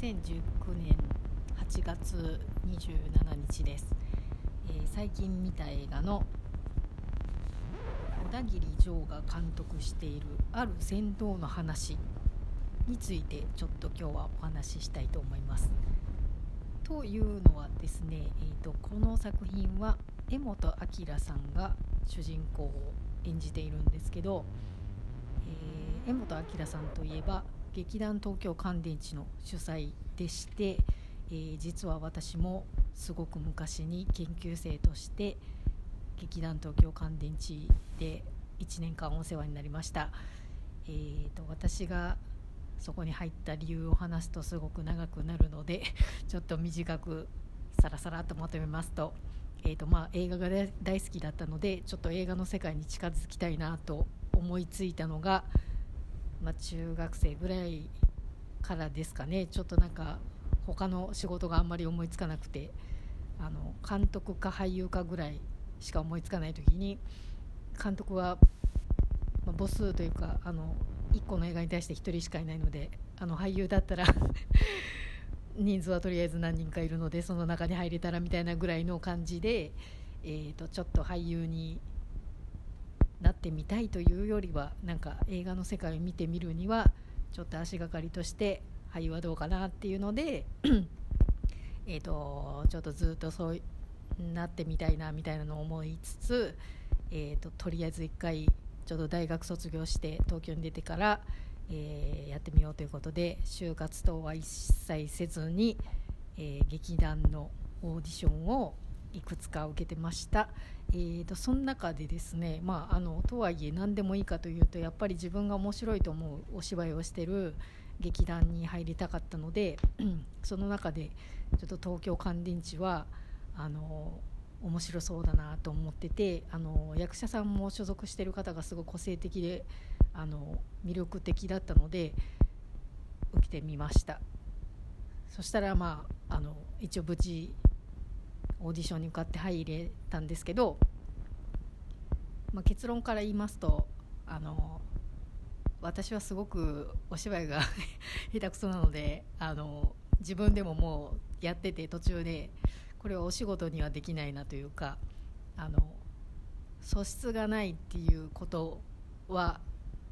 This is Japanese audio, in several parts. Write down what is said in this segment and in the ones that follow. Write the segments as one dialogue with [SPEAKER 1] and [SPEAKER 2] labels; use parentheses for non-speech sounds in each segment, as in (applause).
[SPEAKER 1] 2019年8月27日です、えー、最近見た映画の小田切丈が監督しているある戦闘の話についてちょっと今日はお話ししたいと思います。というのはですね、えーと、この作品は柄本明さんが主人公を演じているんですけど、えー、柄本明さんといえば劇団東京乾電池の主催でして、えー、実は私もすごく昔に研究生として劇団東京乾電池で1年間お世話になりました、えーと、私がそこに入った理由を話すとすごく長くなるので (laughs) ちょっと短くさらさらとまとめますと,、えーとまあ、映画が大好きだったのでちょっと映画の世界に近づきたいなと思いついたのがまあ、中学生ぐらいからですかね。ちょっとなんか他の仕事があんまり思いつかなくてあの監督か俳優かぐらいしか思いつかない時に監督は、まあ、母数というかあの1個の映画に対して1人しかいないのであの俳優だったら (laughs) 人数はとりあえず何人かいるのでその中に入れたらみたいなぐらいの感じで、えーとちょっと俳優になってみたいというよりはなんか映画の世界を見てみるにはちょっと足がかりとして俳優はどうかなっていうので (coughs) えとちょっとずっとそうなってみたいなみたいなのを思いつつ、えーと、とりあえず1回ちょうど大学卒業して東京に出てから、えー、やってみようということで就活等は一切せずに、えー、劇団のオーディションをいくつか受けてました、えーと、その中でですね、まあ、あのとはいえ何でもいいかというとやっぱり自分が面白いと思うお芝居をしてる劇団に入りたかったので (clears throat) その中でちょっと東京乾電池はあの面白そうだなと思っててあの役者さんも所属してる方がすごい個性的であの魅力的だったので受けてみました。そしたらまああの一応無事オーディションに受かって入れたんですけど、まあ、結論から言いますとあの私はすごくお芝居が (laughs) 下手くそなのであの自分でももうやってて途中でこれはお仕事にはできないなというかあの素質がないっていうことは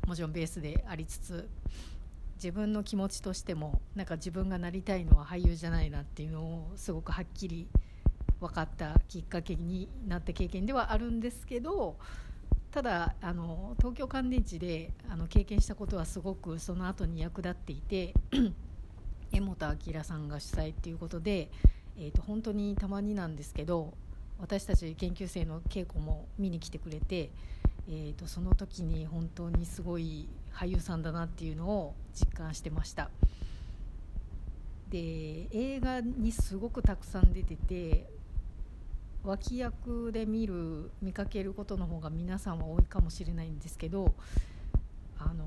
[SPEAKER 1] もちろんベースでありつつ自分の気持ちとしてもなんか自分がなりたいのは俳優じゃないなっていうのをすごくはっきり分かったきっかけになった経験ではあるんですけどただあの東京乾電池であの経験したことはすごくその後に役立っていて (clears throat) 江本明さんが主催っていうことで、えーと、本当にたまになんですけど私たち研究生の稽古も見に来てくれて、えーとその時に本当にすごい俳優さんだなっていうのを実感してました。で映画にすごくたくさん出てて脇役で見る見かけることの方が皆さんは多いかもしれないんですけどあの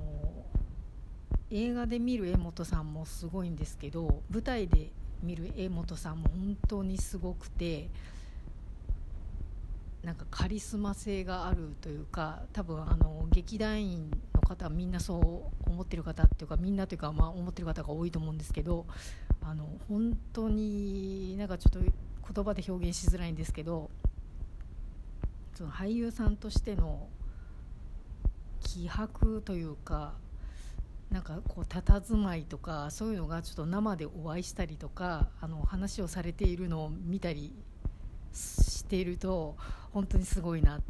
[SPEAKER 1] 映画で見る江本さんもすごいんですけど舞台で見る江本さんも本当にすごくてなんかカリスマ性があるというか多分あの劇団員の方はみんなそう思ってる方っていうかみんなというかまあ思ってる方が多いと思うんですけどあの本当になんかちょっと言葉で表現しづらいんですけどその俳優さんとしての気迫というかなんかこう佇まいとかそういうのがちょっと生でお会いしたりとかあの話をされているのを見たりしていると本当にすごいな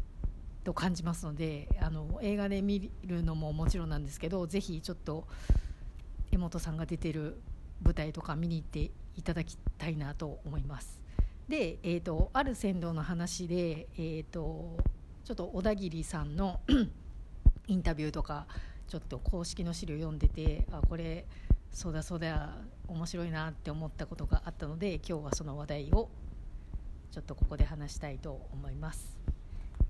[SPEAKER 1] と感じますのであの映画で見るのももちろんなんですけどぜひちょっと江本さんが出てる舞台とか見に行っていただきたいなと思います。で、えーと、ある船頭の話で、えーと、ちょっと小田切さんの (coughs) インタビューとかちょっと公式の資料読んでてあこれそうだそうだ面白いなって思ったことがあったので今日はその話題をちょっとここで話したいと思います。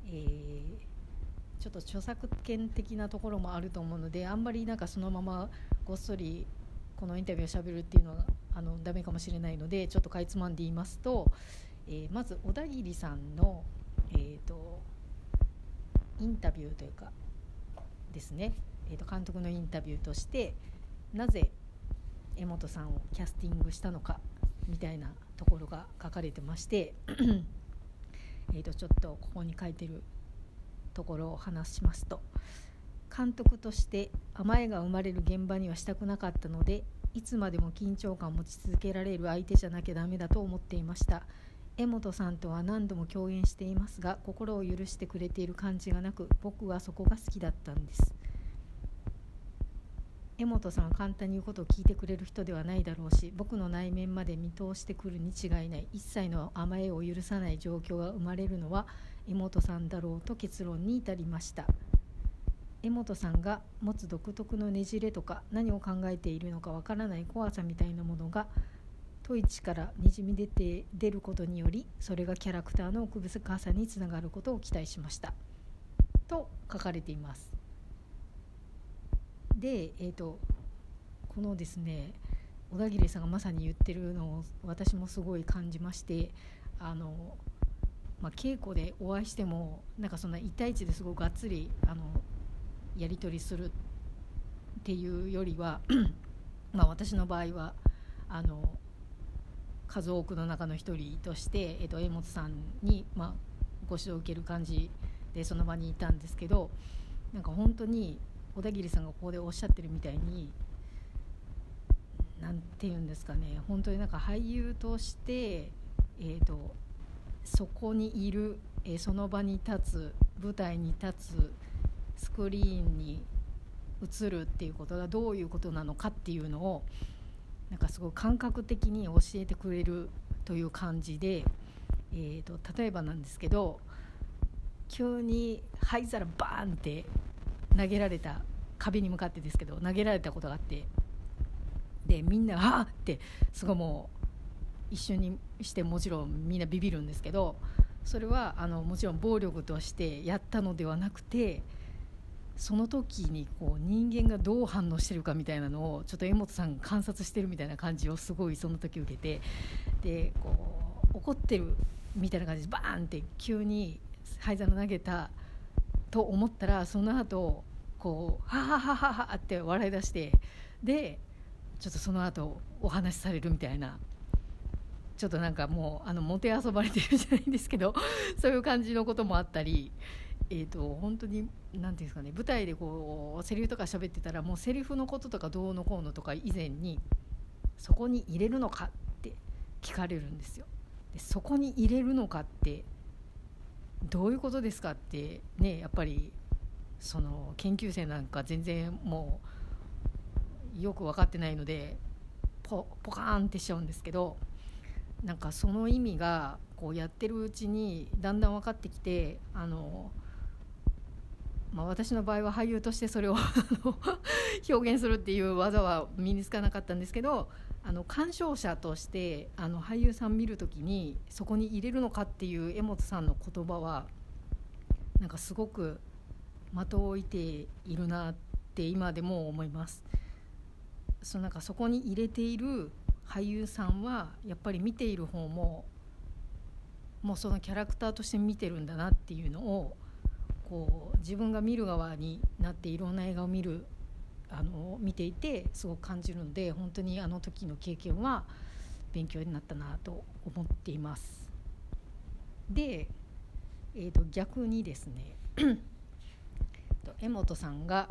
[SPEAKER 1] えー、ちょっと著作権的なところもあると思うのであんまりなんかそのままごっそりこのインタビューをしゃべるっていうのはあのダメかもしれないのでちょっとかいつまんで言いますと、えー、まず小田切さんの、えーと、インタビューというかですね、えーと、監督のインタビューとしてなぜ江本さんをキャスティングしたのかみたいなところが書かれてましてえとちょっとここに書いてるところを話しますと。監督として甘えが生まれる現場にはしたくなかったのでいつまでも緊張感を持ち続けられる相手じゃなきゃダメだと思っていました。江本さんとは何度も共演していますが心を許してくれている感じがなく僕はそこが好きだったんです。江本さんは簡単に言うことを聞いてくれる人ではないだろうし僕の内面まで見通してくるに違いない。一切の甘えを許さない状況が生まれるのは江本さんだろうと結論に至りました。江本さんが持つ独特のねじれとか何を考えているのかわからない怖さみたいなものがトイチからにじみ出て出ることによりそれがキャラクターの奥深さにつながることを期待しました。と書かれています。で、えーと、このですね小田切さんがまさに言ってるのを私もすごい感じましてあの、まあ、稽古でお会いしてもなんかそんな1対1ですごくがっつりあのやり取りするっていうよりは (clears throat) まあ私の場合はあの数多くの中の一人として、えー、と江本さんに、まあ、ご指導を受ける感じでその場にいたんですけどなんか本当に小田切さんがここでおっしゃってるみたいに何て言うんですかね本当になんか俳優として、えーと、そこにいる、えー、その場に立つ舞台に立つスクリーンに映るっていうことがどういうことなのかっていうのをなんかすごい感覚的に教えてくれるという感じで、えーと、例えばなんですけど急に灰皿バーンって投げられた壁に向かってですけど投げられたことがあってでみんな「あっ!」ってすごいもう一緒にしてもちろんみんなビビるんですけどそれはあのもちろん暴力としてやったのではなくてその時にこう人間がどう反応してるかみたいなのをちょっと江本さん観察してるみたいな感じをすごいその時受けてでこう怒ってるみたいな感じでバーンって急に灰皿投げたと思ったらその後こうはははははって笑い出してでちょっとその後お話しされるみたいなちょっとなんかもうあのもて遊ばれてるじゃないんですけどそういう感じのこともあったり、えーと、本当に何て言うんですかね舞台でこうセリフとか喋ってたらもうセリフのこととかどうのこうのとか以前にそこに入れるのかって聞かれるんですよ。でそこに入れるのかってどういうことですかってねやっぱりその研究生なんか全然もうよく分かってないのでポポカーンってしちゃうんですけどなんかその意味がこうやってるうちにだんだん分かってきてあの、まあ、私の場合は俳優としてそれを (laughs) 表現するっていう技は身につかなかったんですけどあの鑑賞者としてあの俳優さん見る時にそこに入れるのかっていう江本さんの言葉はなんかすごく的を置いているなって今でも思います。そのなんかそこに入れている俳優さんはやっぱり見ている方ももうそのキャラクターとして見てるんだなっていうのをこう自分が見る側になっていろんな映画を見るあの見ていてすごく感じるので本当にあの時の経験は勉強になったなと思っています。で、えー、と逆にですね江本さんが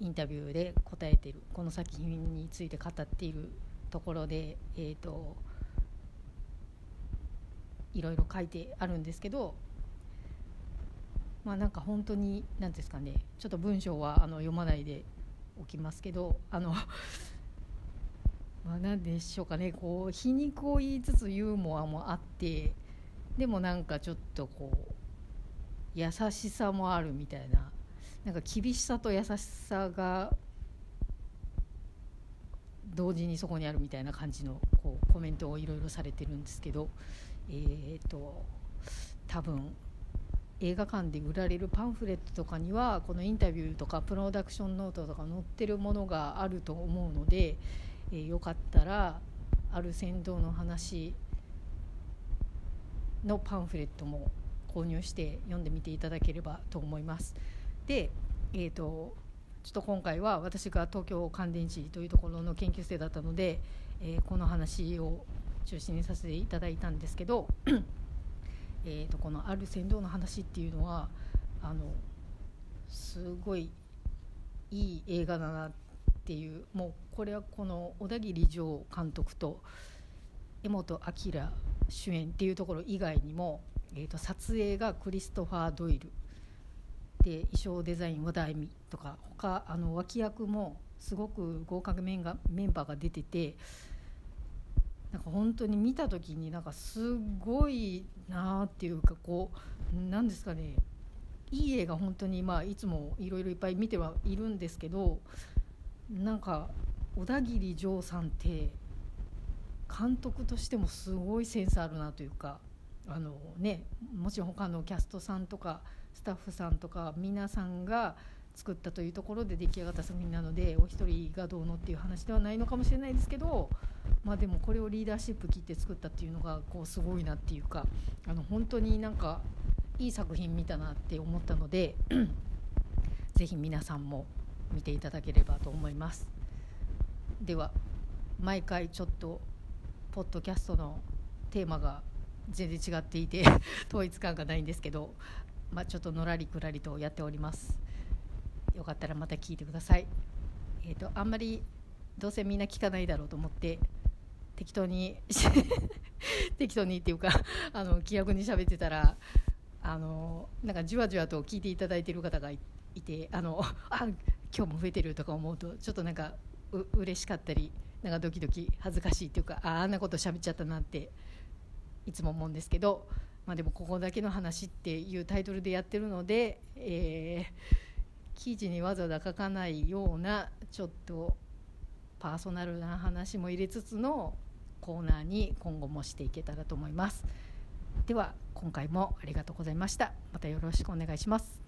[SPEAKER 1] インタビューで答えているこの作品について語っているところで、えーと、いろいろ書いてあるんですけどまあなんか本当に何ですかねちょっと文章はあの読まないでおきますけどあのまあ何でしょうかねこう皮肉を言いつつユーモアもあってでもなんかちょっとこう優しさもあるみたいななんか厳しさと優しさが同時にそこにあるみたいな感じのこうコメントをいろいろされてるんですけどえっ、ー、と多分映画館で売られるパンフレットとかにはこのインタビューとかプロダクションノートとか載ってるものがあると思うので、えー、よかったらある船頭の話のパンフレットも購入して読んでみていただければと思います。で、えーと、ちょっと今回は私が東京乾電池というところの研究生だったので、えー、この話を中心にさせていただいたんですけどえとこの「ある船頭の話」っていうのはあのすごいいい映画だなっていうもうこれはこの小田切丈監督と江本明主演っていうところ以外にも、えーと、撮影がクリストファー・ドイルで衣装デザイン和田恵美とか他あの脇役もすごく合格メンメンバーが出ててなんか本当に見た時になんかすごいなっていうかこうなんですかね。いい映画本当にまあいつもいろいろいっぱい見てはいるんですけどなんか小田切丈さんって監督としてもすごいセンスあるなというかあの、ね、もちろん他のキャストさんとかスタッフさんとか皆さんが作ったというところで出来上がった作品なのでお一人がどうのっていう話ではないのかもしれないですけど、まあ、でもこれをリーダーシップ切って作ったっていうのがこうすごいなっていうかあの本当になんかいい作品見たなって思ったので (clears throat) ぜひ皆さんも見ていただければと思います。では毎回ちょっとポッドキャストのテーマが全然違っていて (laughs) 統一感がないんですけど、まあ、ちょっとのらりくらりとやっておりますよかったらまた聞いてくださいえっ、ー、とあんまりどうせみんな聞かないだろうと思って適当に (laughs) 適当にっていうかあの気楽に喋ってたらあのなんかじわじわと聞いていただいてる方がいてあのあ今日も増えてるとか思うとちょっとなんかう嬉しかったりなんかドキドキ恥ずかしいっていうかああんなこと喋っちゃったなっていつも思うんですけど、まあ、でもここだけの話っていうタイトルでやってるので、えー、記事にわざわざ書かないようなちょっとパーソナルな話も入れつつのコーナーに今後もしていけたらと思います。では今回もありがとうございました。またよろしくお願いします。